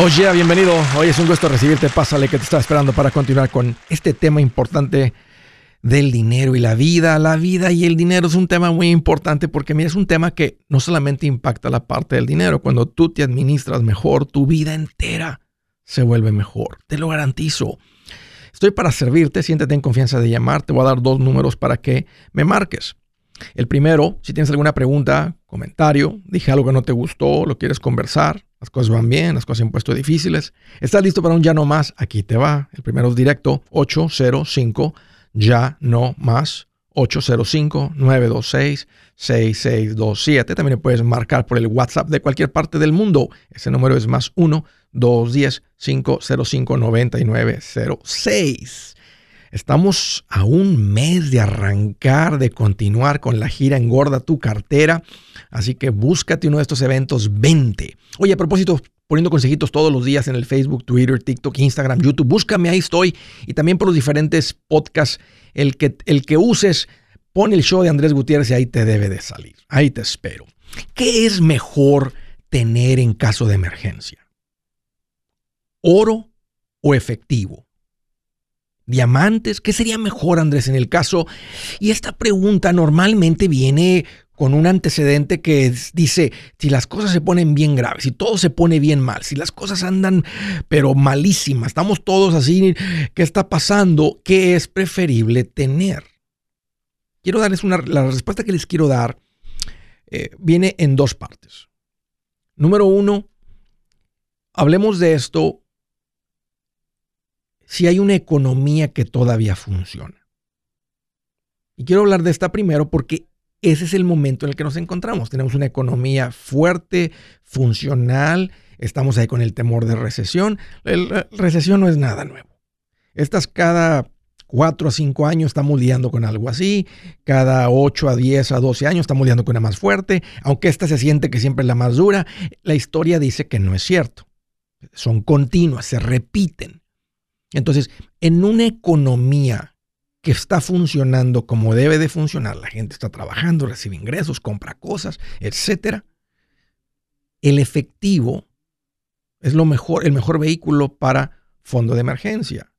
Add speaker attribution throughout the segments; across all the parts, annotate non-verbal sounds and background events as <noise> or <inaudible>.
Speaker 1: Oye, bienvenido. Hoy es un gusto recibirte. Pásale que te estaba esperando para continuar con este tema importante del dinero y la vida. La vida y el dinero es un tema muy importante porque mira, es un tema que no solamente impacta la parte del dinero. Cuando tú te administras mejor, tu vida entera se vuelve mejor. Te lo garantizo. Estoy para servirte. Siéntete en confianza de llamar. Te voy a dar dos números para que me marques. El primero, si tienes alguna pregunta, comentario, dije algo que no te gustó, lo quieres conversar, las cosas van bien, las cosas se han puesto difíciles, estás listo para un ya no más, aquí te va. El primero es directo, 805 ya no más, 805-926-6627. También puedes marcar por el WhatsApp de cualquier parte del mundo. Ese número es más 1-210-505-9906. Estamos a un mes de arrancar, de continuar con la gira Engorda tu cartera. Así que búscate uno de estos eventos 20. Oye, a propósito, poniendo consejitos todos los días en el Facebook, Twitter, TikTok, Instagram, YouTube. Búscame, ahí estoy. Y también por los diferentes podcasts. El que, el que uses, pon el show de Andrés Gutiérrez y ahí te debe de salir. Ahí te espero. ¿Qué es mejor tener en caso de emergencia? ¿Oro o efectivo? Diamantes? ¿Qué sería mejor, Andrés, en el caso? Y esta pregunta normalmente viene con un antecedente que dice, si las cosas se ponen bien graves, si todo se pone bien mal, si las cosas andan pero malísimas, estamos todos así, ¿qué está pasando? ¿Qué es preferible tener? Quiero darles una, la respuesta que les quiero dar eh, viene en dos partes. Número uno, hablemos de esto si hay una economía que todavía funciona. Y quiero hablar de esta primero porque ese es el momento en el que nos encontramos. Tenemos una economía fuerte, funcional, estamos ahí con el temor de recesión. La recesión no es nada nuevo. Estas cada 4 a 5 años estamos lidiando con algo así, cada 8 a 10 a 12 años estamos lidiando con una más fuerte, aunque esta se siente que siempre es la más dura, la historia dice que no es cierto. Son continuas, se repiten. Entonces, en una economía que está funcionando como debe de funcionar, la gente está trabajando, recibe ingresos, compra cosas, etcétera, el efectivo es lo mejor, el mejor vehículo para fondo de emergencia.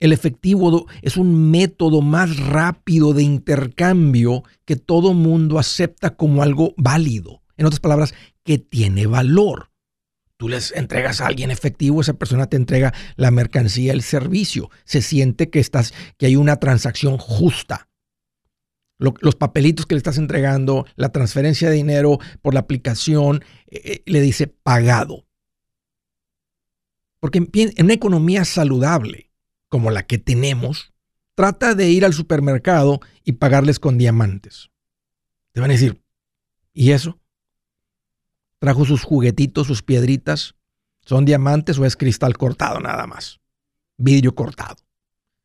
Speaker 1: El efectivo es un método más rápido de intercambio que todo mundo acepta como algo válido. En otras palabras, que tiene valor. Tú les entregas a alguien efectivo, esa persona te entrega la mercancía, el servicio. Se siente que, estás, que hay una transacción justa. los papelitos que le estás entregando, la transferencia de dinero por la aplicación, eh, eh, le dice pagado. Porque en una economía saludable como la que tenemos, trata de ir al supermercado y pagarles con diamantes. Te van a decir, ¿y eso? Trajo sus juguetitos, sus piedritas. ¿Son diamantes o es cristal cortado nada más? Vidrio cortado.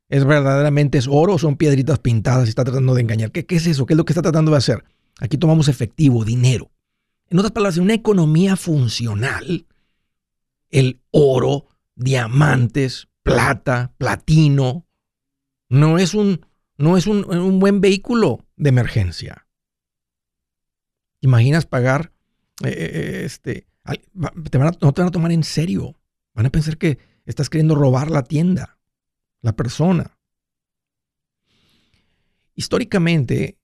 Speaker 1: ¿Es verdaderamente es oro o son piedritas pintadas y está tratando de engañar? ¿Qué, ¿Qué es eso? ¿Qué es lo que está tratando de hacer? Aquí tomamos efectivo, dinero. En otras palabras, en una economía funcional, el oro, diamantes, plata, platino, no es un, no es un, un buen vehículo de emergencia. ¿Imaginas pagar eh, eh, eh, este, te van a, no te van a tomar en serio. Van a pensar que estás queriendo robar la tienda, la persona. Históricamente,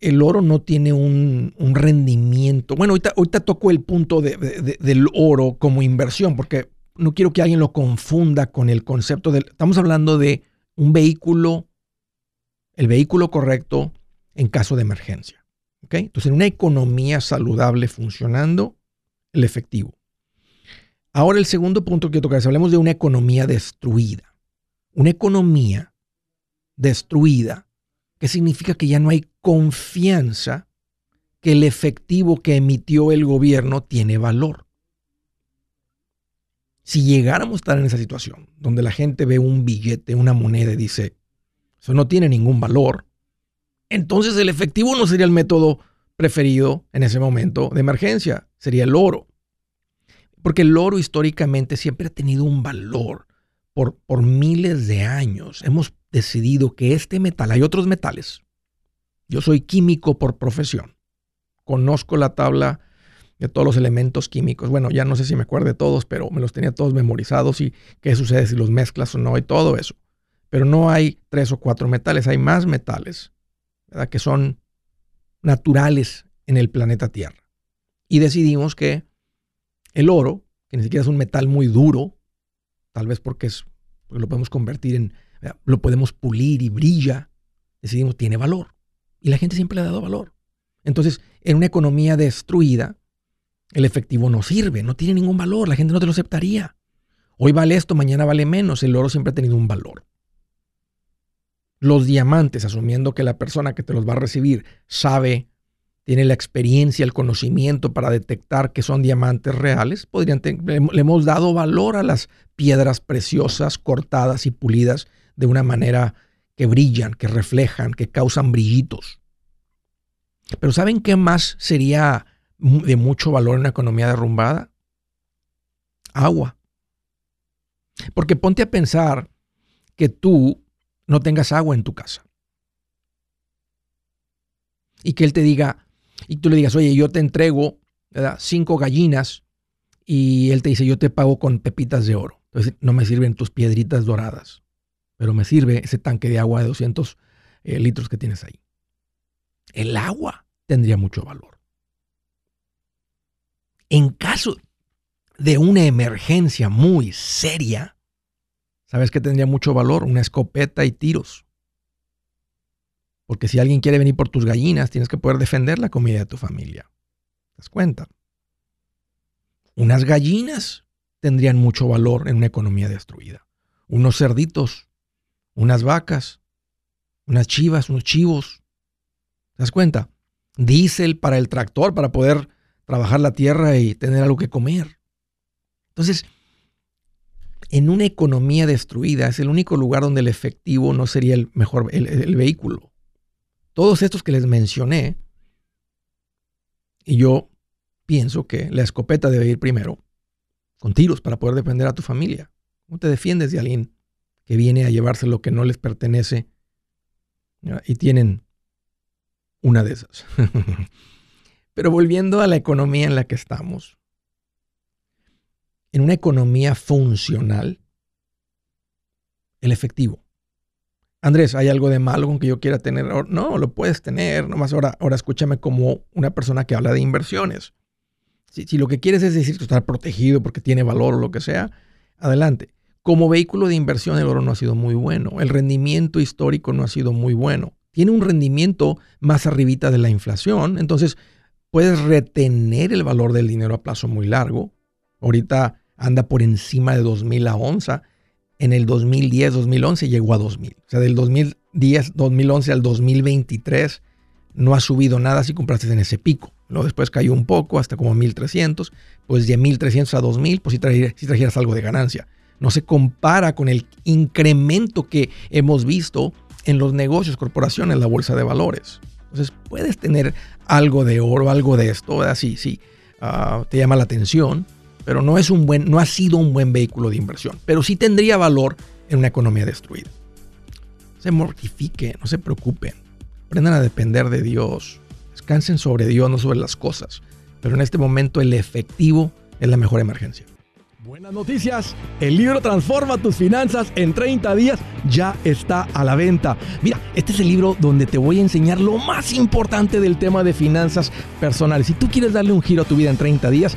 Speaker 1: el oro no tiene un, rendimiento. Bueno, ahorita, ahorita toco el punto del oro como inversión, porque no quiero que alguien lo confunda con el concepto del... Estamos hablando de un vehículo, el vehículo correcto en caso de emergencia. Entonces, en una economía saludable funcionando, el efectivo. Ahora el segundo punto que tocar es, hablemos de una economía destruida. Una economía destruida, que significa que ya no hay confianza que el efectivo que emitió el gobierno tiene valor. Si llegáramos a estar en esa situación, donde la gente ve un billete, una moneda y dice, eso no tiene ningún valor, entonces el efectivo no sería el método preferido en ese momento de emergencia, sería el oro. Porque el oro históricamente siempre ha tenido un valor. Por, por miles de años hemos decidido que este metal, hay otros metales. Yo soy químico por profesión. Conozco la tabla de todos los elementos químicos. Bueno, ya no sé si me acuerdo de todos, pero me los tenía todos memorizados y qué sucede si los mezclas o no y todo eso. Pero no hay tres o cuatro metales, hay más metales que son naturales en el planeta Tierra. Y decidimos que el oro, que ni siquiera es un metal muy duro, tal vez porque, es, lo podemos convertir en, lo podemos pulir y brilla, decidimos tiene valor. Y la gente siempre le ha dado valor. Entonces, en una economía destruida, el efectivo no sirve, no tiene ningún valor, la gente no te lo aceptaría. Hoy vale esto, mañana vale menos, el oro siempre ha tenido un valor. Los diamantes, asumiendo que la persona que te los va a recibir sabe, tiene la experiencia, el conocimiento para detectar que son diamantes reales, podrían le hemos dado valor a las piedras preciosas, cortadas y pulidas de una manera que brillan, que reflejan, que causan brillitos. Pero ¿saben qué más sería de mucho valor en una economía derrumbada? Agua. Porque ponte a pensar que tú no tengas agua en tu casa. Y que él te diga, y tú le digas, oye, yo te entrego cinco gallinas y él te dice, yo te pago con pepitas de oro. Entonces, no me sirven tus piedritas doradas, pero me sirve ese tanque de agua de 200 eh, litros que tienes ahí. El agua tendría mucho valor. En caso de una emergencia muy seria, ¿sabes qué tendría mucho valor? Una escopeta y tiros. Porque si alguien quiere venir por tus gallinas, tienes que poder defender la comida de tu familia. ¿Te das cuenta? Unas gallinas tendrían mucho valor en una economía destruida. Unos cerditos, unas vacas, unas chivas, unos chivos. ¿Te das cuenta? Diésel para el tractor, para poder trabajar la tierra y tener algo que comer. Entonces, en una economía destruida es el único lugar donde el efectivo no sería el mejor, el, vehículo. Todos estos que les mencioné, y yo pienso que la escopeta debe ir primero, con tiros para poder defender a tu familia. ¿Cómo te defiendes de alguien que viene a llevarse lo que no les pertenece y tienen una de esas? <laughs> Pero volviendo a la economía en la que estamos, en una economía funcional, el efectivo. Andrés, ¿hay algo de malo con que yo quiera tener? No, lo puedes tener. Nomás ahora, ahora escúchame como una persona que habla de inversiones. Si, lo que quieres es decir que está protegido porque tiene valor o lo que sea, adelante. Como vehículo de inversión el oro no ha sido muy bueno. El rendimiento histórico no ha sido muy bueno. Tiene un rendimiento más arribita de la inflación. Entonces, puedes retener el valor del dinero a plazo muy largo. Ahorita anda por encima de 2000 a onza. En el 2010, 2011 llegó a 2000. O sea, del 2010, 2011 al 2023 no ha subido nada si compraste en ese pico. Luego después cayó un poco hasta como 1300. Pues de 1300 a 2000, pues si, trajeras, si trajeras algo de ganancia. No se compara con el incremento que hemos visto en los negocios, corporaciones, la bolsa de valores. Entonces puedes tener algo de oro, algo de esto, así, sí, ah, te llama la atención, pero no es un buen, no ha sido un buen vehículo de inversión, pero sí tendría valor en una economía destruida. Se mortifiquen, no se preocupen, aprendan a depender de Dios, descansen sobre Dios, no sobre las cosas, pero en este momento el efectivo es la mejor emergencia.
Speaker 2: Buenas noticias, el libro Transforma tus finanzas en 30 días ya está a la venta. Mira, este es el libro donde te voy a enseñar lo más importante del tema de finanzas personales. Si tú quieres darle un giro a tu vida en 30 días,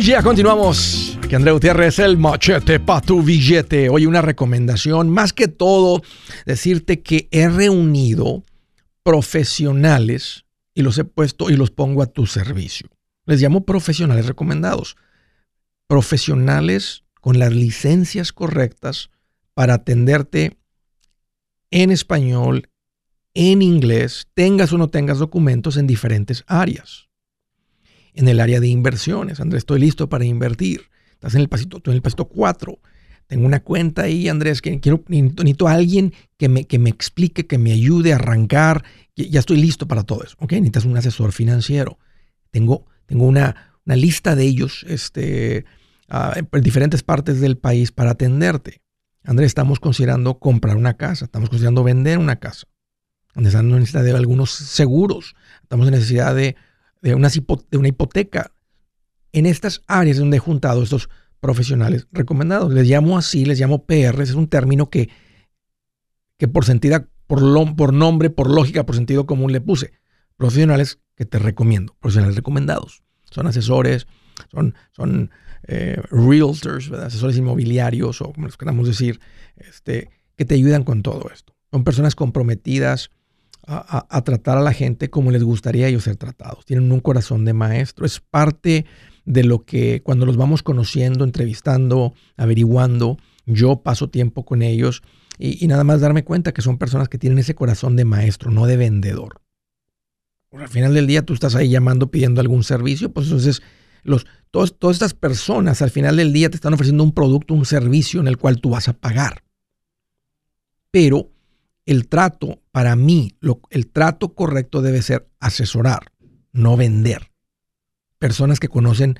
Speaker 1: Ya continuamos. Aquí André Gutiérrez, el machete para tu billete. Oye, una recomendación, más que todo, decirte que he reunido profesionales y los he puesto y los pongo a tu servicio. Les llamo profesionales recomendados. Profesionales con las licencias correctas para atenderte en español, en inglés, tengas o no tengas documentos en diferentes áreas en el área de inversiones. Andrés, estoy listo para invertir. Estás en el pasito, en el pasito 4. Tengo una cuenta ahí, Andrés, que quiero, necesito a alguien que me, que me explique, que me ayude a arrancar. Ya estoy listo para todo eso. ¿Ok? Necesitas un asesor financiero. Tengo, tengo una, una lista de ellos este, uh, en diferentes partes del país para atenderte. Andrés, estamos considerando comprar una casa, estamos considerando vender una casa. Estamos en necesidad de algunos seguros, estamos en necesidad de de una, hipoteca. En estas áreas donde he juntado estos profesionales recomendados. Les llamo así, les llamo PR, es un término que, que por sentido, por, por nombre, por lógica, por sentido común le puse. Profesionales que te recomiendo, profesionales recomendados. Son asesores, son, son eh, realtors, asesores inmobiliarios o como les queramos decir, este, que te ayudan con todo esto. Son personas comprometidas, a, tratar a la gente como les gustaría ellos ser tratados. Tienen un corazón de maestro. Es parte de lo que cuando los vamos conociendo, entrevistando, averiguando, yo paso tiempo con ellos y, nada más darme cuenta que son personas que tienen ese corazón de maestro, no de vendedor. al final del día tú estás ahí llamando, pidiendo algún servicio, pues entonces los, todas estas personas al final del día te están ofreciendo un producto, un servicio en el cual tú vas a pagar. Pero el trato, para mí, el trato correcto debe ser asesorar, no vender. Personas que conocen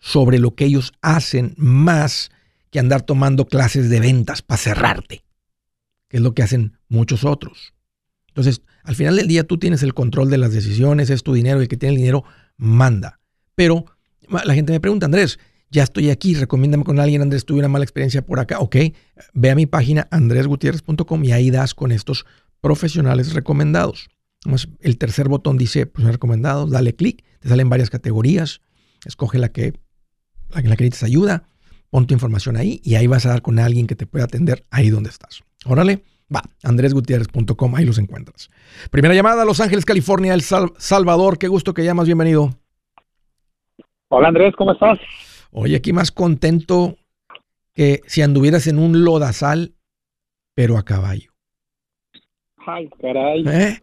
Speaker 1: sobre lo que ellos hacen más que andar tomando clases de ventas para cerrarte, que es lo que hacen muchos otros. Entonces, al final del día tú tienes el control de las decisiones, es tu dinero, el que tiene el dinero manda. Pero la gente me pregunta, Andrés, ya estoy aquí, recomiéndame con alguien, Andrés, tuve una mala experiencia por acá, ok, ve a mi página andresgutierrez.com y ahí das con estos profesionales recomendados. El tercer botón dice profesionales recomendados, dale clic, te salen varias categorías, escoge la que, la que, la que necesitas ayuda, pon tu información ahí y ahí vas a dar con alguien que te pueda atender ahí donde estás. Órale, va, andresgutierrez.com, ahí los encuentras. Primera llamada, Los Ángeles, California, El Salvador, qué gusto que llamas, bienvenido.
Speaker 3: Hola Andrés, ¿cómo estás?
Speaker 1: Oye, aquí más contento que si anduvieras en un lodazal, pero a caballo.
Speaker 3: Ay, caray.
Speaker 1: ¿Eh?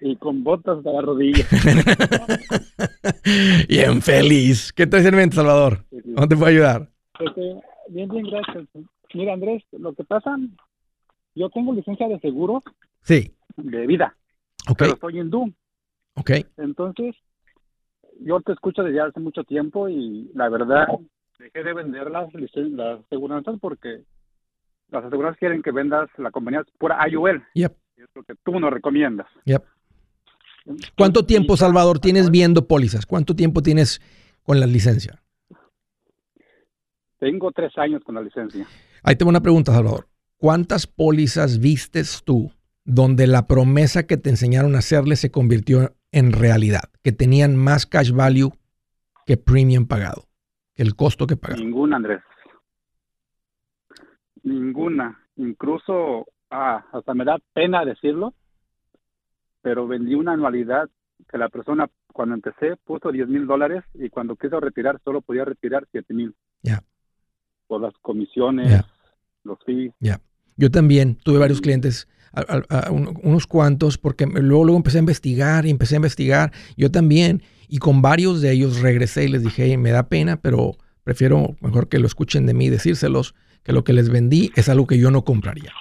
Speaker 3: y con botas de la rodilla. <laughs>
Speaker 1: bien feliz. ¿Qué traes en mente, Salvador? ¿Cómo te puedo ayudar?
Speaker 3: Este, bien, bien, gracias. Mira, Andrés, lo que pasa, yo tengo licencia de seguro.
Speaker 1: Sí.
Speaker 3: De vida.
Speaker 1: Ok.
Speaker 3: Pero estoy en DUM.
Speaker 1: Ok.
Speaker 3: Entonces, yo te escucho desde hace mucho tiempo y la verdad dejé de vender las, las aseguranzas porque las aseguranzas quieren que vendas la compañía pura IUL.
Speaker 1: Yep.
Speaker 3: Es lo que tú no recomiendas.
Speaker 1: Yep. ¿Cuánto tiempo, Salvador, tienes viendo pólizas? ¿Cuánto tiempo tienes con la licencia?
Speaker 3: Tengo tres años con la licencia.
Speaker 1: Ahí tengo una pregunta, Salvador. ¿Cuántas pólizas vistes tú donde la promesa que te enseñaron a hacerle se convirtió en realidad, que tenían más cash value que premium pagado, que el costo que pagado.
Speaker 3: Ninguna, Andrés. Ninguna. Incluso, ah, hasta me da pena decirlo, pero vendí una anualidad que la persona cuando empecé puso 10 mil dólares y cuando quiso retirar solo podía retirar 7 mil.
Speaker 1: Ya.
Speaker 3: Por las comisiones, los fees.
Speaker 1: Ya. Yo también tuve varios clientes, a- a- a un- unos cuantos, porque luego, luego empecé a investigar y empecé a investigar. Yo también. Y con varios de ellos regresé y les dije, "Hey, me da pena, pero prefiero mejor que lo escuchen de mí decírselos, que lo que les vendí es algo que yo no compraría.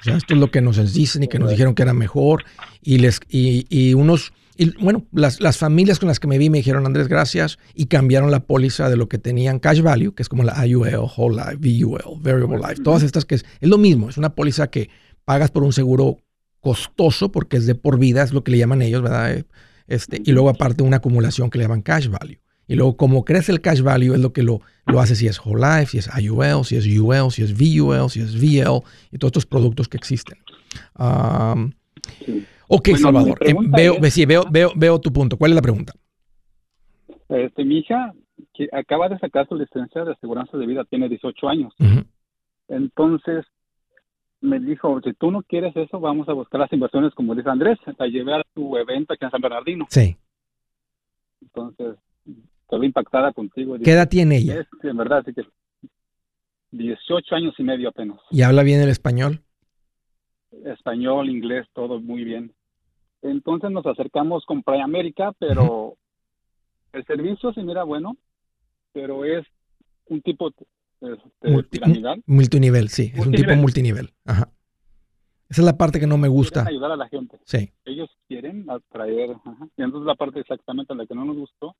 Speaker 1: O sea, esto es lo que nos dicen y que nos dijeron que era mejor. Y, les, y, y unos, y bueno, las, las familias con las que me vi me dijeron, Andrés, gracias, y cambiaron la póliza de lo que tenían cash value, que es como la IUL, Whole Life, VUL, Variable Life, todas estas que es, es lo mismo, es una póliza que pagas por un seguro costoso porque es de por vida, es lo que le llaman ellos, ¿verdad? Eh, Este, y luego aparte una acumulación que le llaman cash value. Y luego como crece el cash value es lo que lo, lo hace si es Whole Life, si es IUL, si es UL, si es VUL, si es VL y todos estos productos que existen. Um,
Speaker 3: Sí.
Speaker 1: Ok,
Speaker 3: Bueno,
Speaker 1: Salvador, eh, veo,
Speaker 3: es-
Speaker 1: ve- sí, veo, veo, veo tu punto. ¿Cuál es la pregunta?
Speaker 3: Este, mi hija que acaba de sacar su licencia de aseguranza de vida, tiene 18 años. Entonces me dijo, si tú no quieres eso, vamos a buscar las inversiones, como dice Andrés, la llevé a tu evento aquí en San Bernardino.
Speaker 1: Sí.
Speaker 3: Entonces, estoy impactada contigo.
Speaker 1: ¿Qué edad tiene ella?
Speaker 3: Es, en verdad, así que 18 años y medio apenas.
Speaker 1: ¿Y habla bien el español?
Speaker 3: Español, inglés, todo muy bien. Entonces nos acercamos con Playa América, pero el servicio se mira bueno, pero es un tipo este,
Speaker 1: Multi-. Multinivel, sí. Es un tipo
Speaker 3: Multinivel.
Speaker 1: Ajá. Esa es la parte que no me gusta.
Speaker 3: Quieren ayudar a la gente.
Speaker 1: Sí.
Speaker 3: ellos quieren atraer. ajá. Y entonces la parte exactamente la que no nos gustó.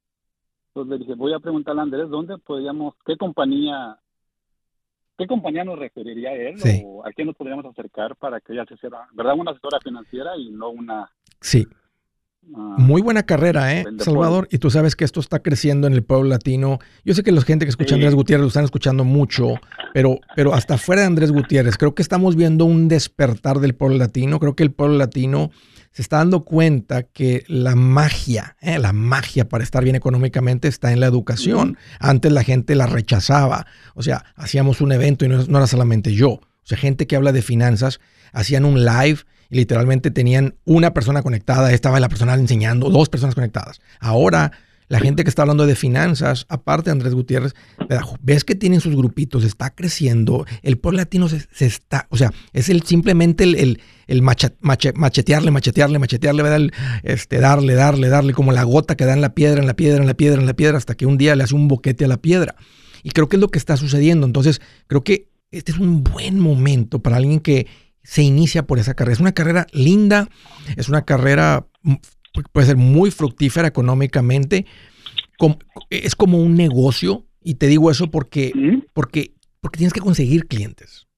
Speaker 3: Entonces le dije, voy a preguntarle a Andrés, ¿dónde podríamos, qué compañía, qué compañía nos referiría a él
Speaker 1: Sí.
Speaker 3: o a quién nos podríamos acercar para que ella se hiciera, ¿verdad? Una asesora financiera y no una...
Speaker 1: Sí.
Speaker 3: Ah,
Speaker 1: Muy buena carrera, ¿eh, Salvador? Y tú sabes que esto está creciendo en el pueblo latino. Yo sé que la gente que escucha a. Andrés Gutiérrez lo están escuchando mucho, pero, pero hasta fuera de Andrés Gutiérrez, creo que estamos viendo un despertar del pueblo latino. Creo que el pueblo latino se está dando cuenta que la magia, ¿eh? la magia para estar bien económicamente está en la educación. Antes la gente la rechazaba. O sea, hacíamos un evento y no, no era solamente yo. O sea, gente que habla de finanzas, hacían un live literalmente tenían una persona conectada, estaba la persona enseñando, dos personas conectadas. Ahora, la gente que está hablando de finanzas, aparte de Andrés Gutiérrez, ves que tienen sus grupitos, está creciendo, el pueblo latino se, está, o sea, es el simplemente el, el, machetearle, machetearle, machetearle, este, darle, darle, darle, como la gota que da en la piedra, en la piedra, en la piedra, en la piedra, hasta que un día le hace un boquete a la piedra. Y creo que es lo que está sucediendo. Entonces, creo que este es un buen momento para alguien que se inicia por esa carrera. Es una carrera linda, es una carrera, mm, puede ser muy fructífera económicamente. Es como un negocio, y te digo eso porque, porque, porque tienes que conseguir clientes.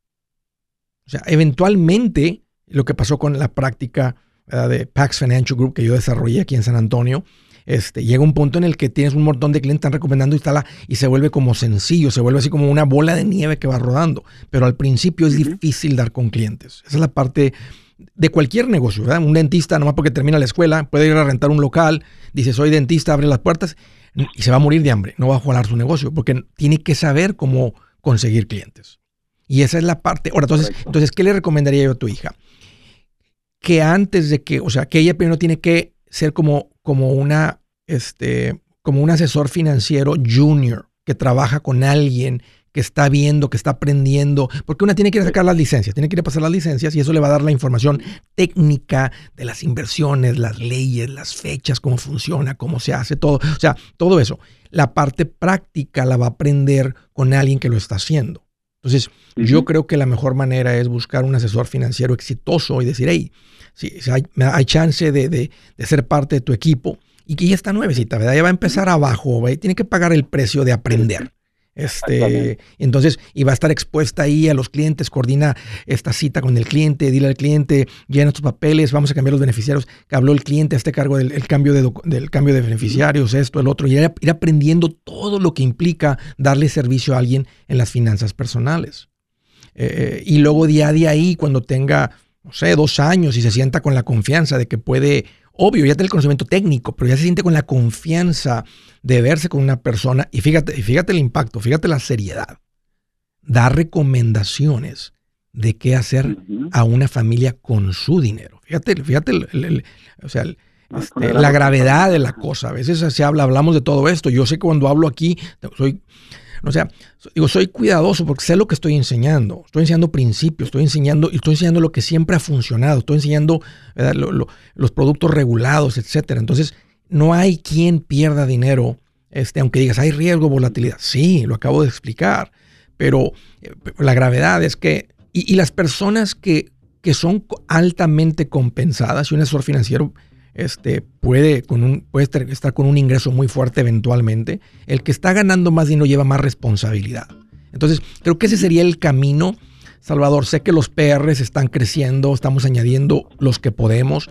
Speaker 1: O sea, eventualmente, lo que pasó con la práctica de Pax Financial Group que yo desarrollé aquí en San Antonio, este, llega un punto en el que tienes un montón de clientes que están recomendando instala y se vuelve como sencillo, se vuelve así como una bola de nieve que va rodando. Pero al principio es difícil dar con clientes. Esa es la parte de cualquier negocio, ¿verdad? Un dentista, nomás porque termina la escuela, puede ir a rentar un local, dice soy dentista, abre las puertas y se va a morir de hambre, no va a jalar su negocio, porque tiene que saber cómo conseguir clientes. Y esa es la parte. Ahora, entonces,
Speaker 3: Correcto.
Speaker 1: entonces, ¿qué le recomendaría yo a tu hija? Que antes de que, o sea, que ella primero tiene que ser como, como una, este, como un asesor financiero junior que trabaja con alguien que está viendo, que está aprendiendo, porque una tiene que ir a sacar las licencias, tiene que ir a pasar las licencias y eso le va a dar la información técnica de las inversiones, las leyes, las fechas, cómo funciona, cómo se hace todo, o sea, todo eso. La parte práctica la va a aprender con alguien que lo está haciendo. Entonces, yo creo que la mejor manera es buscar un asesor financiero exitoso y decir, hey, si, si hay, hay chance de, de- de ser parte de tu equipo y que ya está nuevecita, ¿verdad? Ya va a empezar abajo, ¿verdad? Y tiene que pagar el precio de aprender. Este, entonces, y va a estar expuesta ahí a los clientes, coordina esta cita con el cliente, dile al cliente, llena tus papeles, vamos a cambiar los beneficiarios, que habló el cliente a este cargo del el cambio, de, del cambio de beneficiarios, esto, el otro, y ir, ir aprendiendo todo lo que implica darle servicio a alguien en las finanzas personales. Eh, y luego día a día ahí, cuando tenga, no sé, dos años y se sienta con la confianza de que puede obvio, ya tiene el conocimiento técnico, pero ya se siente con la confianza de verse con una persona. Y fíjate, fíjate el impacto, fíjate la seriedad. Da recomendaciones de qué hacer a una familia con su dinero. Fíjate, fíjate o sea, este, la gravedad de la cosa. A veces se habla, hablamos de todo esto. Yo sé que cuando hablo aquí, soy o sea, digo, soy cuidadoso porque sé lo que estoy enseñando. Estoy enseñando principios, estoy enseñando, y estoy enseñando lo que siempre ha funcionado. Estoy enseñando los productos regulados, etcétera. Entonces, no hay quien pierda dinero, este, aunque digas, hay riesgo, volatilidad. Sí, lo acabo de explicar. Pero eh, la gravedad es que, y, las personas que, que son altamente compensadas, y un asesor financiero este, puede, con un, puede estar, con un ingreso muy fuerte eventualmente. El que está ganando más dinero lleva más responsabilidad. Entonces, creo que ese sería el camino. Salvador, sé que los PRs están creciendo, estamos añadiendo los que podemos.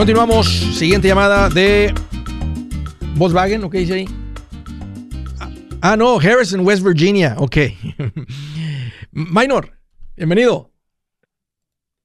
Speaker 1: Continuamos. Siguiente llamada de Volkswagen, ¿ok? Dice ahí. Ah, no, Harrison, West Virginia. Ok. <laughs> Minor, bienvenido.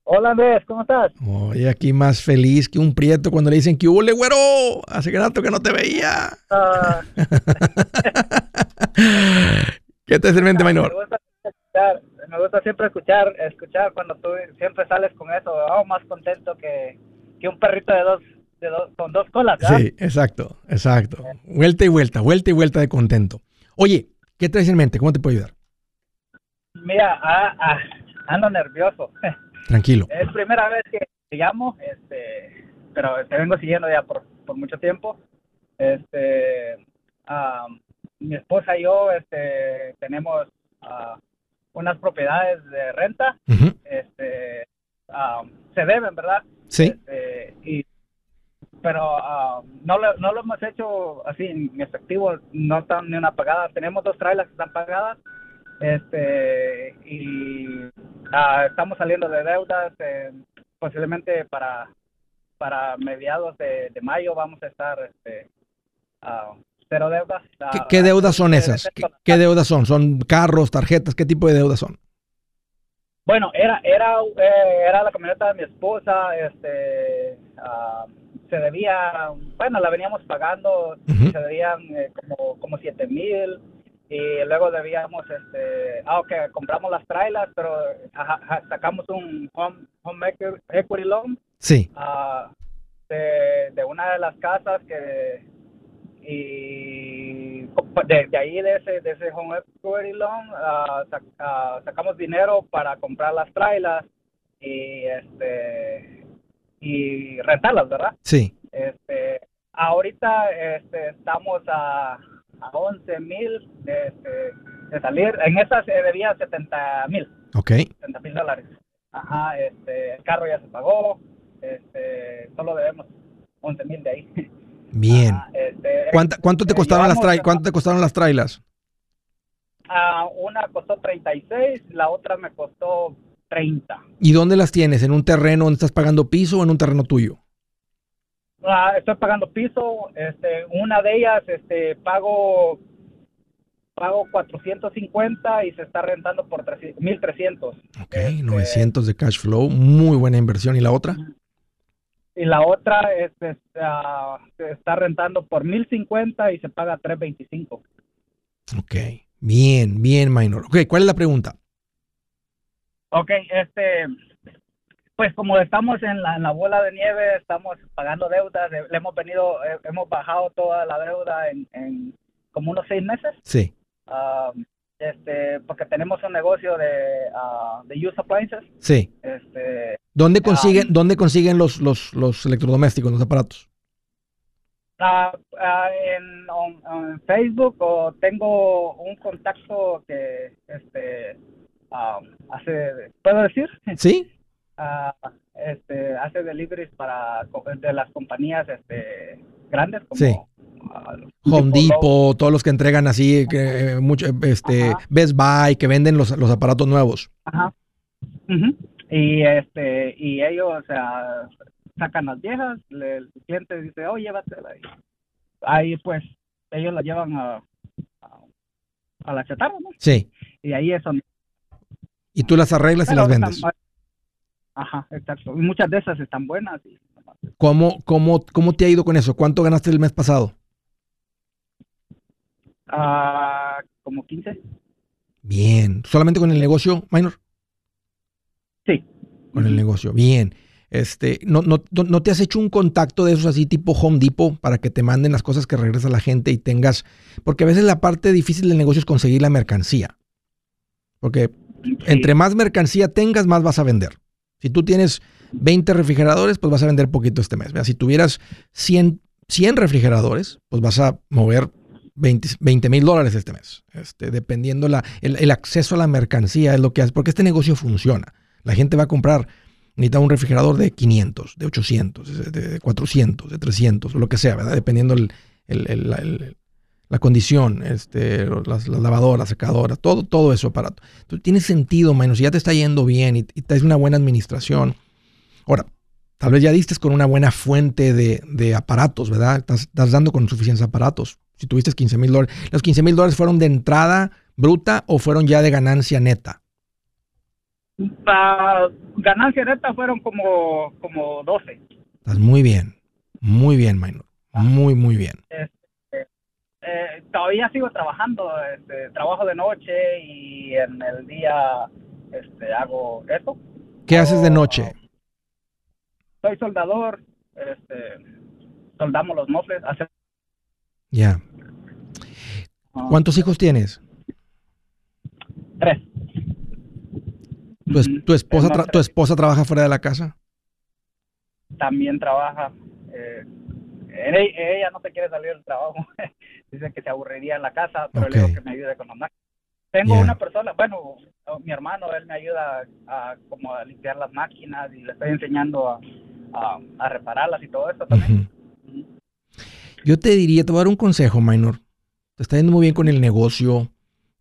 Speaker 4: Hola Andrés, ¿cómo estás?
Speaker 1: Oye, aquí más feliz que un prieto cuando le dicen que hubo güero. Hace rato que no te veía. Uh... <laughs> ¿Qué te en mente, Minor?
Speaker 4: Me gusta, escuchar, me gusta siempre escuchar, escuchar cuando tú siempre sales con eso. Oh, más contento que, que un perrito de dos, de dos con dos colas. ¿verdad?
Speaker 1: Sí, exacto, exacto. Vuelta y vuelta, vuelta y vuelta de contento. Oye, ¿qué traes en mente? ¿Cómo te puedo ayudar?
Speaker 4: Mira, ah, ah, ando nervioso. <laughs>
Speaker 1: Tranquilo.
Speaker 4: Es primera vez que te llamo, este, pero te vengo siguiendo ya por, por mucho tiempo. Este, mi esposa y yo este, tenemos uh, unas propiedades de renta. este, se deben, ¿verdad?
Speaker 1: Sí.
Speaker 4: Este, y, pero ah, no, lo, no lo hemos hecho así en efectivo, no están ni una pagada. Tenemos dos trailers que están pagadas este y uh, estamos saliendo de deudas eh, posiblemente para para mediados de, mayo vamos a estar este, uh, cero deudas.
Speaker 1: ¿Qué, ¿Qué, deudas son esas? ¿Qué, ¿Qué, deudas son? ¿Son carros, tarjetas? ¿Qué tipo de deudas son?
Speaker 4: Bueno, era era eh, era la camioneta de mi esposa, este uh, se debía, bueno, la veníamos pagando, se debían eh, como como siete mil y luego debíamos, este, ah, ok, compramos las trailers, pero sacamos un home, home equity loan,
Speaker 1: sí,
Speaker 4: uh, de, de una de las casas que y de, ahí de ese de ese home equity loan uh, sacamos dinero para comprar las trailers y este y rentarlas verdad
Speaker 1: sí.
Speaker 4: Este ahorita este estamos a, a 11 mil de, este, de, salir. En esas se debía 70 mil.
Speaker 1: Ok.
Speaker 4: 70 mil dólares. Ajá este el carro ya se pagó. Este solo debemos 11 mil de ahí <laughs>
Speaker 1: Bien. Ah, este, ¿Cuánto te costaron las trailers? ¿Cuánto te costaron las trailers?
Speaker 4: Ah, una costó 36, la otra me costó 30.
Speaker 1: ¿Y dónde las tienes? ¿En un terreno donde estás pagando piso o en un terreno tuyo?
Speaker 4: Ah, estoy pagando piso. Este, una de ellas, este, pago pago 450 y se está rentando por 1300.
Speaker 1: Ok, 900 de cash flow, muy buena inversión. ¿Y la otra?
Speaker 4: Y la otra este, ah, se está rentando por 1050 y se paga 325.
Speaker 1: Ok, bien, bien, minor. Ok, ¿cuál es la pregunta?
Speaker 4: Ok, este, pues como estamos en la, en la bola de nieve, estamos pagando deudas, le hemos venido, eh, hemos bajado toda la deuda en, en como unos seis meses.
Speaker 1: Sí.
Speaker 4: Ah, este, porque tenemos un negocio de, ah, de use appliances.
Speaker 1: Sí.
Speaker 4: Este,
Speaker 1: ¿Dónde consiguen, ¿dónde consiguen los, los, los electrodomésticos, los aparatos?
Speaker 4: ah, ah, en, on- Facebook o tengo un contacto que este ah, hace, ¿puedo decir?
Speaker 1: ¿Sí? <laughs>
Speaker 4: Ah, este, hace deliveries para de las compañías este, grandes como
Speaker 1: Sí. Home Depot, todos los que entregan así, que, eh, mucho, este,
Speaker 4: Ajá.
Speaker 1: Best Buy, que venden los, los aparatos nuevos.
Speaker 4: Ajá. Y este y ellos o sea, sacan las viejas, le- el cliente dice, "Oh, llévatela." Y ahí pues ellos la llevan a a, a la chatarra, ¿no?
Speaker 1: Sí.
Speaker 4: Y ahí es donde
Speaker 1: Y tú las arreglas y las vendes.
Speaker 4: están- Ajá, exacto. Y muchas de esas están buenas y
Speaker 1: ¿Cómo, cómo, ¿Cómo te ha ido con eso? ¿Cuánto ganaste el mes pasado?
Speaker 4: ah, como 15.
Speaker 1: Bien. ¿Solamente con el negocio, Minor?
Speaker 4: Sí.
Speaker 1: Con el negocio. Bien. Este, ¿no, no, no- te has hecho un contacto de esos así tipo Home Depot para que te manden las cosas que regresa la gente y tengas... Porque a veces la parte difícil del negocio es conseguir la mercancía. Porque
Speaker 4: Sí.
Speaker 1: entre más mercancía tengas, más vas a vender. Si tú tienes 20 refrigeradores, pues vas a vender poquito este mes. Si tuvieras 100, 100 refrigeradores, pues vas a mover 20 mil dólares este mes. Este, dependiendo la, el, acceso a la mercancía es lo que hace, porque este negocio funciona. La gente va a comprar, necesita un refrigerador de 500, de 800, de, de 400, de 300, o lo que sea, ¿verdad? Dependiendo la, la condición, este, las, las lavadoras, secadoras, todo, todo eso aparato. Entonces, tiene sentido, menos si ya te está yendo bien y, te una buena administración. Ahora, tal vez ya diste con una buena fuente de, de aparatos, ¿verdad? Estás, estás dando con suficientes aparatos. Si tuviste 15 mil dólares, ¿los 15 mil dólares fueron de entrada bruta o fueron ya de ganancia neta?
Speaker 4: La ganancia neta fueron como como 12.
Speaker 1: Estás muy bien, muy bien, Minor. Muy, muy bien.
Speaker 4: Eh, todavía sigo trabajando, este, trabajo de noche y en el día este, hago eso.
Speaker 1: ¿Qué haces de noche?
Speaker 4: Soy soldador, este, soldamos los mofles. hace-
Speaker 1: Ya.
Speaker 4: ah,
Speaker 1: ¿Cuántos hijos tienes?
Speaker 4: Tres.
Speaker 1: ¿Tu, es- tu esposa, tra- ¿Tu esposa trabaja fuera de la casa?
Speaker 4: También trabaja. eh, ella, ella no te quiere salir del trabajo. <laughs> Dice que se aburriría en la casa, pero le digo que me ayude con las máquinas. Tengo una persona, bueno, mi hermano, él me ayuda a, como a limpiar las máquinas y le estoy enseñando a, a, repararlas y todo eso también.
Speaker 1: Yo te diría, te voy a dar un consejo, Minor. Te está yendo muy bien con el negocio,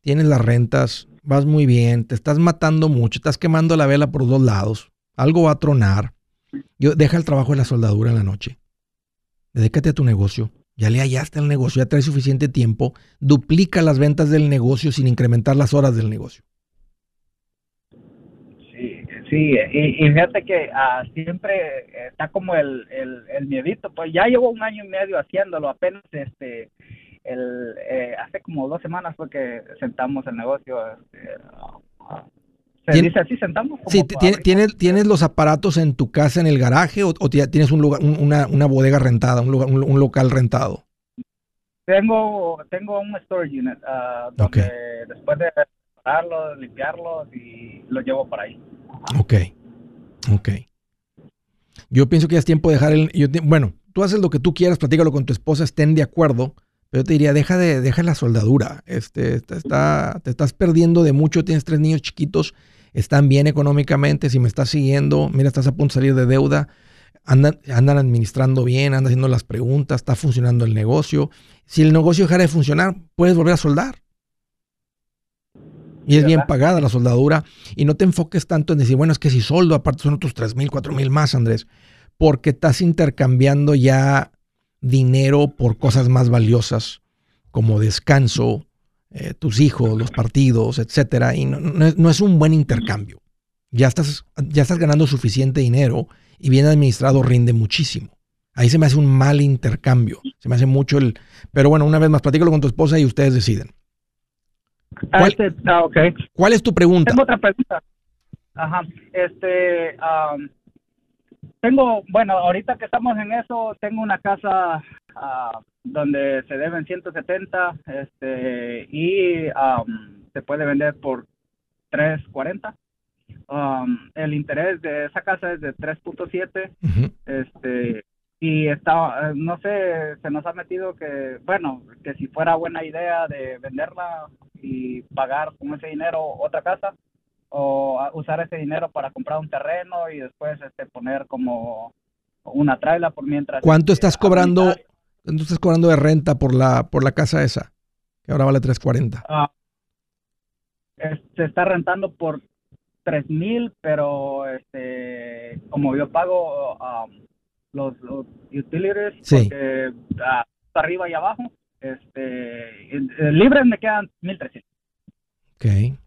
Speaker 1: tienes las rentas, vas muy bien, te estás matando mucho, estás quemando la vela por dos lados, algo va a tronar. Yo, deja el trabajo de la soldadura en la noche. Dedícate a tu negocio. Ya le hallaste al negocio, ya traes suficiente tiempo. Duplica las ventas del negocio sin incrementar las horas del negocio.
Speaker 4: Sí, y, y fíjate que ah, siempre está como el, el, el miedito, pues ya llevo un año y medio haciéndolo, apenas este, el, eh, hace como dos semanas fue que sentamos el negocio, este, ¿se dice así, sentamos? Como
Speaker 1: Sí,
Speaker 4: para
Speaker 1: ¿tienes,
Speaker 4: abrir-
Speaker 1: tienes, ¿tienes los aparatos en tu casa en el garaje o, o ti- tienes un lugar, un- una, una bodega rentada, un, lugar, un, un local rentado?
Speaker 4: Tengo, tengo un storage unit, ah, donde después de repararlos, limpiarlos y los llevo por ahí.
Speaker 1: Ok, ok. Yo pienso que ya es tiempo de dejar el... bueno, tú haces lo que tú quieras, platícalo con tu esposa, estén de acuerdo, pero yo te diría, deja, de, deja la soldadura. Este, está, está- te estás perdiendo de mucho, tienes tres niños chiquitos, están bien económicamente, si me estás siguiendo, mira, estás a punto de salir de deuda, andan, andan administrando bien, andan haciendo las preguntas, está funcionando el negocio. Si el negocio dejara de funcionar, puedes volver a soldar. Y es bien pagada la soldadura. Y no te enfoques tanto en decir, bueno, es que si soldo, aparte son otros tres mil, cuatro mil más, Andrés. Porque estás intercambiando ya dinero por cosas más valiosas, como descanso, eh, tus hijos, los partidos, etcétera, y no, es, un buen intercambio. Ya estás, ya estás ganando suficiente dinero y bien administrado rinde muchísimo. Ahí se me hace un mal intercambio. Se me hace mucho el. Pero bueno, una vez más, platícalo con tu esposa y ustedes deciden.
Speaker 4: Ah, ¿Cuál, este, ah,
Speaker 1: ¿cuál es tu pregunta?
Speaker 4: Tengo otra pregunta. Ajá. Este. tengo, bueno, ahorita que estamos en eso, tengo una casa uh, donde se deben 170 este, y se puede vender por 340. Um, el interés de esa casa es de 3.7 este y está no sé se nos ha metido que bueno que si fuera buena idea de venderla y pagar con ese dinero otra casa o usar ese dinero para comprar un terreno y después este poner como una traila por mientras
Speaker 1: ¿Cuánto estás cobrando ¿Cuánto estás cobrando de renta por la, por la casa esa? Que ahora vale 340.
Speaker 4: Ah, se está rentando por 3 mil, pero este, como yo pago um, los, los, utilities, porque uh, arriba y abajo, este, libres me quedan 1300.
Speaker 1: Ok.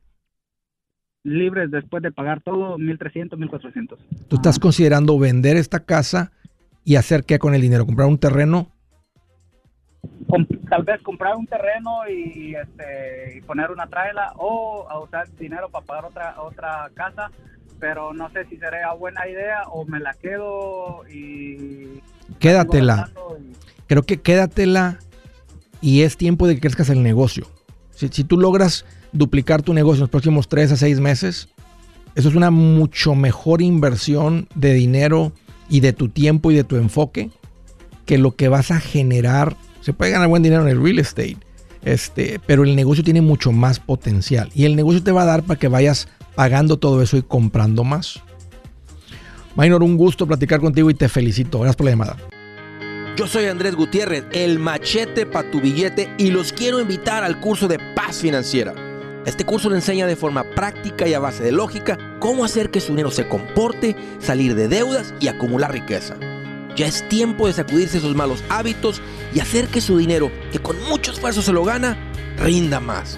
Speaker 4: Libres después de pagar todo, 1300, 1400.
Speaker 1: ¿Tú estás considerando vender esta casa y hacer qué con el dinero? ¿Comprar un terreno?
Speaker 4: tal vez comprar un terreno y, este, poner una traila o usar dinero para pagar otra otra casa pero no sé si sería buena idea o me la quedo y
Speaker 1: quédatela. creo que quédatela y es tiempo de que crezcas el negocio. Si, si tú logras duplicar tu negocio en los próximos tres a seis meses eso es una mucho mejor inversión de dinero y de tu tiempo y de tu enfoque que lo que vas a generar. Se puede ganar buen dinero en el real estate, este, pero el negocio tiene mucho más potencial y el negocio te va a dar para que vayas pagando todo eso y comprando más. Minor, un gusto platicar contigo y te felicito. Gracias por la llamada.
Speaker 5: Yo soy Andrés Gutiérrez, el machete para tu billete y los quiero invitar al curso de paz financiera. Este curso le enseña de forma práctica y a base de lógica cómo hacer que su dinero se comporte, salir de deudas y acumular riqueza. Ya es tiempo de sacudirse esos malos hábitos y hacer que su dinero, que con mucho esfuerzo se lo gana, rinda más.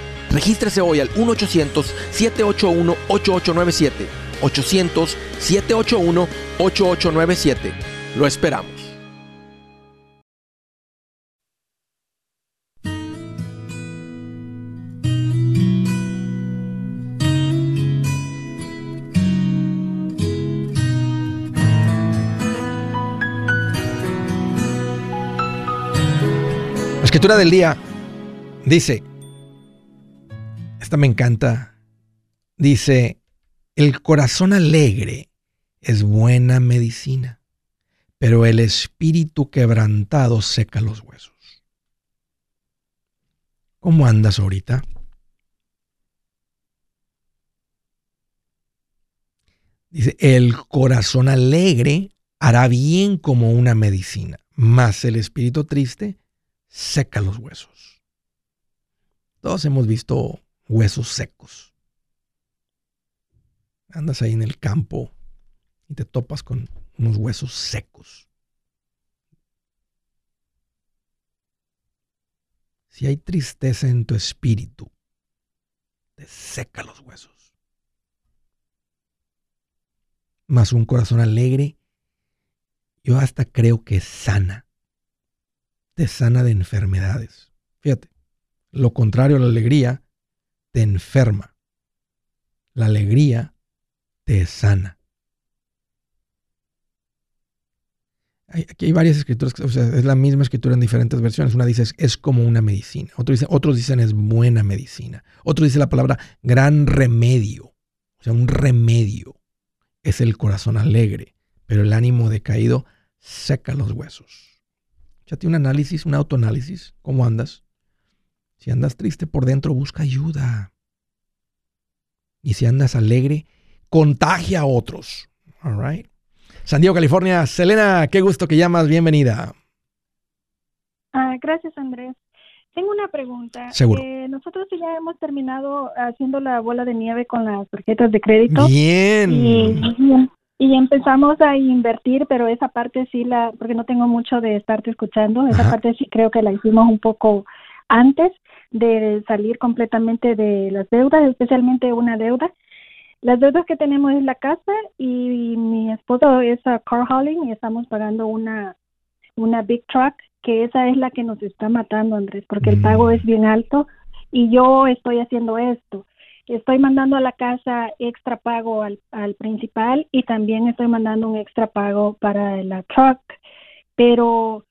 Speaker 5: Regístrese hoy al 1-800-781-8897. 800-781-8897. Lo esperamos.
Speaker 1: escritura del día dice, esta me encanta, dice, el corazón alegre es buena medicina, pero el espíritu quebrantado seca los huesos. ¿Cómo andas ahorita? Dice, el corazón alegre hará bien como una medicina, mas el espíritu triste seca los huesos. Todos hemos visto huesos secos. Andas ahí en el campo y te topas con unos huesos secos. Si hay tristeza en tu espíritu, te seca los huesos. Mas un corazón alegre, yo hasta creo que sana te sana de enfermedades. Fíjate, lo contrario a la alegría te enferma. La alegría te sana. aquí hay varias escrituras, o sea, es la misma escritura en diferentes versiones. Una dice es, como una medicina, otros dicen, otros dicen es buena medicina, otro dice la palabra gran remedio, o sea, un remedio es el corazón alegre, pero el ánimo decaído seca los huesos. Échate un análisis, un autoanálisis. ¿Cómo andas? Si andas triste por dentro, busca ayuda. Y si andas alegre, contagia a otros. All right. San Diego, California. Selena, qué gusto que llamas. Bienvenida.
Speaker 6: Ah, gracias, Andrés. Tengo una pregunta.
Speaker 1: Seguro.
Speaker 6: Eh, nosotros ya hemos terminado haciendo la bola de nieve con las tarjetas de crédito.
Speaker 1: Bien.
Speaker 6: Y, y empezamos a invertir, pero esa parte sí la, porque no tengo mucho de estarte escuchando, esa
Speaker 1: Ajá.
Speaker 6: parte sí creo que la hicimos un poco antes de salir completamente de las deudas, especialmente una deuda. Las deudas que tenemos es la casa y mi esposo es a car hauling y estamos pagando una, una big truck, que esa es la que nos está matando, Andrés, porque el
Speaker 1: Mm.
Speaker 6: pago es bien alto y yo estoy haciendo esto. Estoy mandando a la casa extra pago al, al principal y también estoy mandando un extra pago para la truck, pero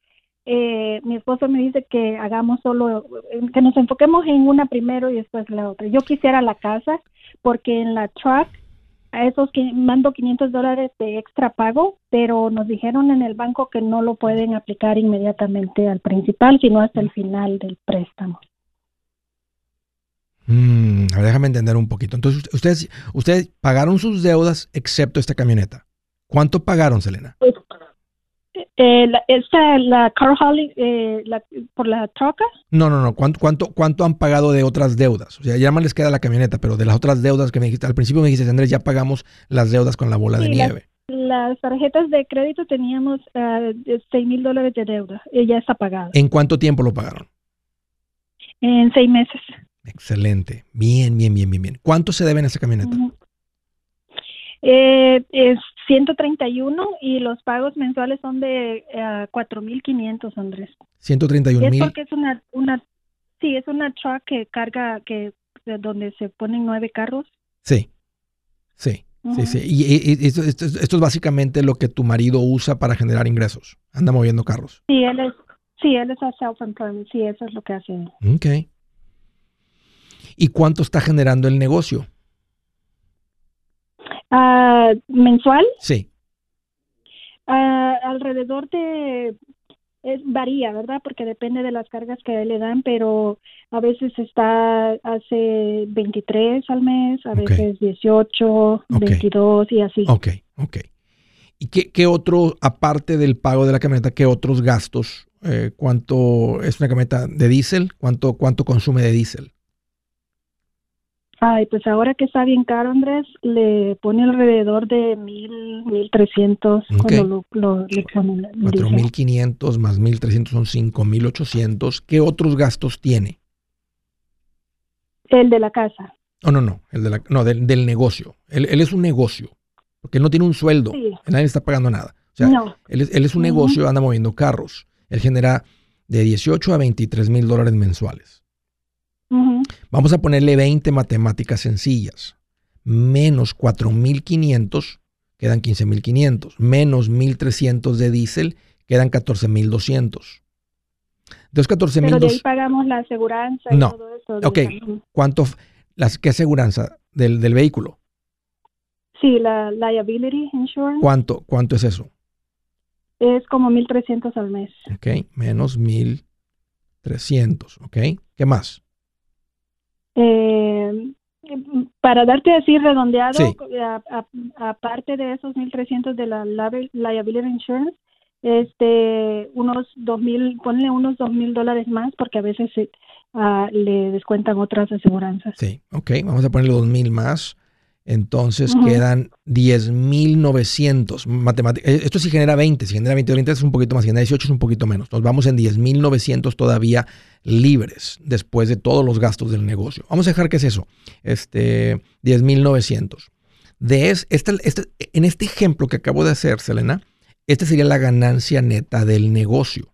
Speaker 6: eh, mi esposo me dice que hagamos solo, que nos enfoquemos en una primero y después la otra. Yo quisiera la casa porque en la truck a esos que mando 500 dólares de extra pago, pero nos dijeron en el banco que no lo pueden aplicar inmediatamente al principal, sino hasta el final del préstamo.
Speaker 1: Mm, déjame entender un poquito. Entonces, ustedes, ustedes pagaron sus deudas excepto esta camioneta. ¿Cuánto pagaron, Selena?
Speaker 6: Eh, la, esta, la car hauling, eh, la- por la troca,
Speaker 1: No, no, no. ¿Cuánto, cuánto, ¿Cuánto han pagado de otras deudas? O sea, ya más les queda la camioneta, pero de las otras deudas que me dijiste, al principio me dijiste, Andrés, ya pagamos las deudas con la bola de
Speaker 6: Sí,
Speaker 1: nieve.
Speaker 6: las tarjetas de crédito teníamos ah, seis mil dólares de deuda, y ya está pagada
Speaker 1: ¿En cuánto tiempo lo pagaron?
Speaker 6: en seis meses.
Speaker 1: Excelente. Bien, bien, bien, bien, bien. ¿Cuánto se debe en esa camioneta?
Speaker 6: Ujú. Eh, es 131 y los pagos mensuales son de ah, 4.500, Andrés.
Speaker 1: 131
Speaker 6: Es
Speaker 1: mil.
Speaker 6: porque es una, una, sí, es una truck que carga, que de donde se ponen nueve carros.
Speaker 1: Sí. Sí. Sí, sí. Y, y- y esto, esto- esto es básicamente lo que tu marido usa para generar ingresos. Anda moviendo carros.
Speaker 6: Sí, él es, sí, él es a self-employment, sí, eso es lo que hace.
Speaker 1: Ok. ¿Y cuánto está generando el negocio?
Speaker 6: Ah, mensual,
Speaker 1: Sí.
Speaker 6: ah, alrededor de, es, varía, ¿verdad? Porque depende de las cargas que le dan, pero a veces está, hace 23 al mes, a veces 18, 22 y así.
Speaker 1: Ok, ok. ¿Y qué, qué otro, aparte del pago de la camioneta, qué otros gastos? Eh, ¿Cuánto es una camioneta de diésel? ¿Cuánto, ¿Cuánto consume de diésel?
Speaker 6: Ay, pues ahora que está bien caro, Andrés, le pone alrededor de mil, mil trescientos cuando lo, lo- le ponen el diésel.
Speaker 1: 4.500 más 1.300 son 5.800. ¿Qué otros gastos tiene?
Speaker 6: El de la casa.
Speaker 1: Oh, no, no, el de la, no, del, del negocio. Él, él es un negocio, porque él no tiene un sueldo.
Speaker 6: Sí.
Speaker 1: Nadie le está pagando nada. O sea,
Speaker 6: no.
Speaker 1: él, es, él es un
Speaker 6: Ujú.
Speaker 1: negocio, anda moviendo carros. Él genera de 18 a 23 mil dólares mensuales. Vamos a ponerle 20 matemáticas sencillas. Menos 4.500, quedan 15.500. Menos 1.300 de diésel, quedan 14.200. Entonces,
Speaker 6: Pero de ahí
Speaker 1: 14.200.
Speaker 6: pagamos la aseguranza y
Speaker 1: No.
Speaker 6: todo eso.
Speaker 1: Ok. ¿Cuánto? Las, ¿Qué aseguranza del, del vehículo?
Speaker 6: Sí, la liability insurance
Speaker 1: ¿Cuánto, ¿Cuánto es eso?
Speaker 6: es como 1.300 al mes.
Speaker 1: Ok, menos 1.300. Ok, ¿qué más?
Speaker 6: Eh, para darte así redondeado,
Speaker 1: Sí.
Speaker 6: a- aparte de esos 1.300 de la liabi- liability insurance, este, unos 2.000, ponle unos 2.000 dólares más porque a veces se, ah, le descuentan otras aseguranzas.
Speaker 1: Sí, ok, vamos a ponerle 2.000 más. Entonces
Speaker 6: Ujú.
Speaker 1: quedan 10.900. Matemática- eh, Esto sí genera 20. Si genera 20, 20 es un poquito más. Si genera 18 es un poquito menos. Nos vamos en 10.900 todavía libres después de todos los gastos del negocio. Vamos a dejar que es eso. Este, 10.900. De es, esta- esta- en este ejemplo que acabo de hacer, Selena, esta sería la ganancia neta del negocio.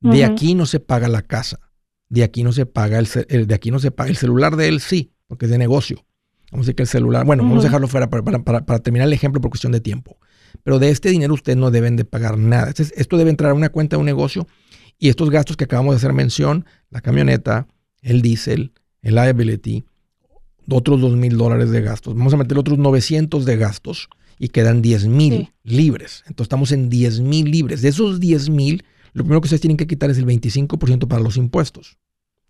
Speaker 1: De aquí no se paga la casa. De aquí no se paga el, el- de aquí no se paga el celular de él, sí, porque es de negocio. Vamos a decir que el celular, bueno, vamos a dejarlo fuera para, para- para- para terminar el ejemplo por cuestión de tiempo. Pero de este dinero ustedes no deben de pagar nada. Es- esto debe entrar a una cuenta de un negocio y estos gastos que acabamos de hacer mención, la camioneta, el diésel, el liability, otros dos mil dólares de gastos. Vamos a meter otros 900 de gastos y quedan 10 mil
Speaker 6: Sí.
Speaker 1: libres. Entonces estamos en 10 mil libres. De esos 10 mil, lo primero que ustedes tienen que quitar es el 25% para los impuestos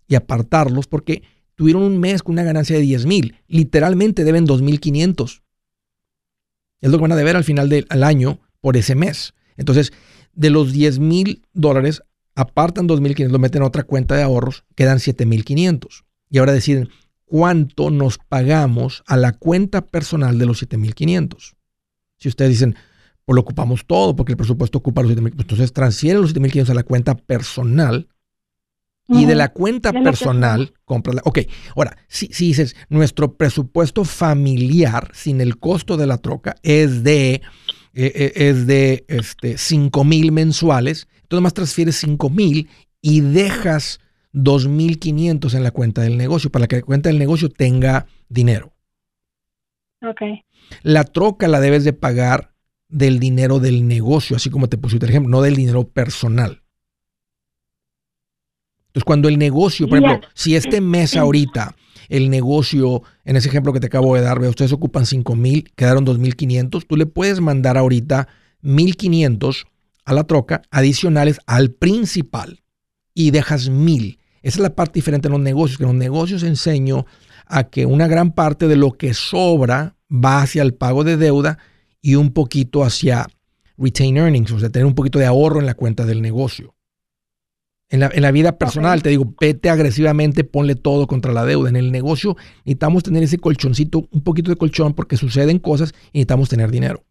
Speaker 1: y apartarlos porque tuvieron un mes con una ganancia de 10 mil. Literalmente deben 2.500. Es lo que van a deber al final del año por ese mes. Entonces, de los 10 mil dólares, apartan 2.500, lo meten a otra cuenta de ahorros, quedan 7.500. Y ahora deciden cuánto nos pagamos a la cuenta personal de los 7.500. Si ustedes dicen, pues lo ocupamos todo porque el presupuesto ocupa los 7.500, pues entonces transfieren los 7.500 a la cuenta personal y de la cuenta personal, compra Ok, ahora, si, si, dices, nuestro presupuesto familiar sin el costo de la troca es de, eh, eh, es de este, 5 mil mensuales, entonces más transfieres 5 mil y dejas 2.500 en la cuenta del negocio para que la cuenta del negocio tenga dinero.
Speaker 6: Ok.
Speaker 1: La troca la debes de pagar del dinero del negocio, así como te pusiste el ejemplo, no del dinero personal. Entonces, cuando el negocio, por ejemplo, si este mes ahorita el negocio, en ese ejemplo que te acabo de dar, ustedes ocupan 5 mil, quedaron 2.500, tú le puedes mandar ahorita 1.500 a la troca adicionales al principal y dejas mil. Esa es la parte diferente en los negocios, que en los negocios enseño a que una gran parte de lo que sobra va hacia el pago de deuda y un poquito hacia retain earnings, o sea, tener un poquito de ahorro en la cuenta del negocio. En la, vida personal, te digo, pete agresivamente, ponle todo contra la deuda. En el negocio necesitamos tener ese colchoncito, un poquito de colchón, porque suceden cosas y necesitamos tener dinero.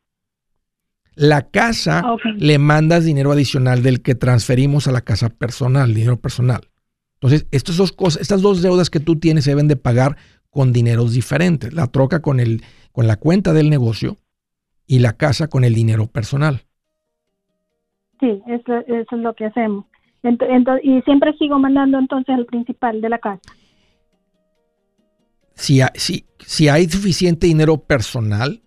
Speaker 1: La casa le mandas dinero adicional del que transferimos a la casa personal, dinero personal. Entonces, estas dos cosas, estas dos deudas que tú tienes se deben de pagar con dineros diferentes. La troca con, el, con la cuenta del negocio y la casa con el dinero personal.
Speaker 6: Sí, eso es lo que hacemos y siempre sigo mandando entonces al principal de la casa.
Speaker 1: Si, si, si hay suficiente dinero personal,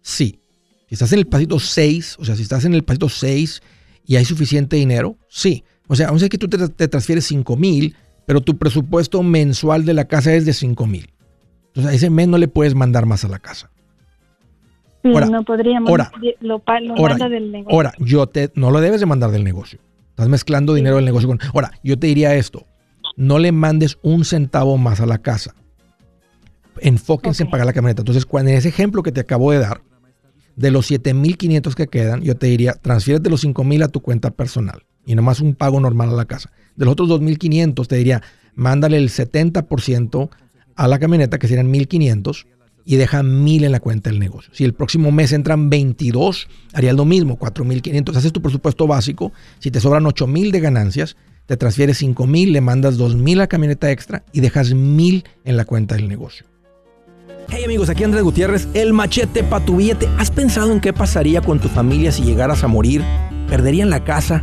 Speaker 1: sí. Si estás en el pasito 6, o sea, si estás en el pasito 6 y hay suficiente dinero, sí. O sea, vamos a decir que tú te, transfieres 5 mil, pero tu presupuesto mensual de la casa es de 5 mil. Entonces, a ese mes no le puedes mandar más a la casa.
Speaker 6: Sí, no podríamos. Ahora, lo,
Speaker 1: lo del negocio. Ahora, yo te, no lo debes de mandar del negocio. Estás mezclando dinero del negocio con... Ahora, yo te diría esto. No le mandes un centavo más a la casa. Enfóquense en pagar la camioneta. Entonces, cuando en ese ejemplo que te acabo de dar, de los 7.500 que quedan, yo te diría, transfiérete los 5.000 a tu cuenta personal y nomás un pago normal a la casa. De los otros 2.500, te diría, mándale el 70% a la camioneta, que serían 1.500, y deja mil en la cuenta del negocio. Si el próximo mes entran 22, harías lo mismo, 4.500. Haces tu presupuesto básico. Si te sobran 8.000 de ganancias, te transfieres 5.000, le mandas 2.000 a camioneta extra y dejas mil en la cuenta del negocio.
Speaker 5: Hey amigos, aquí Andrés Gutiérrez, el machete para tu billete. ¿Has pensado en qué pasaría con tu familia si llegaras a morir? ¿Perderían la casa?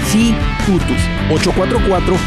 Speaker 5: sí Tutus 844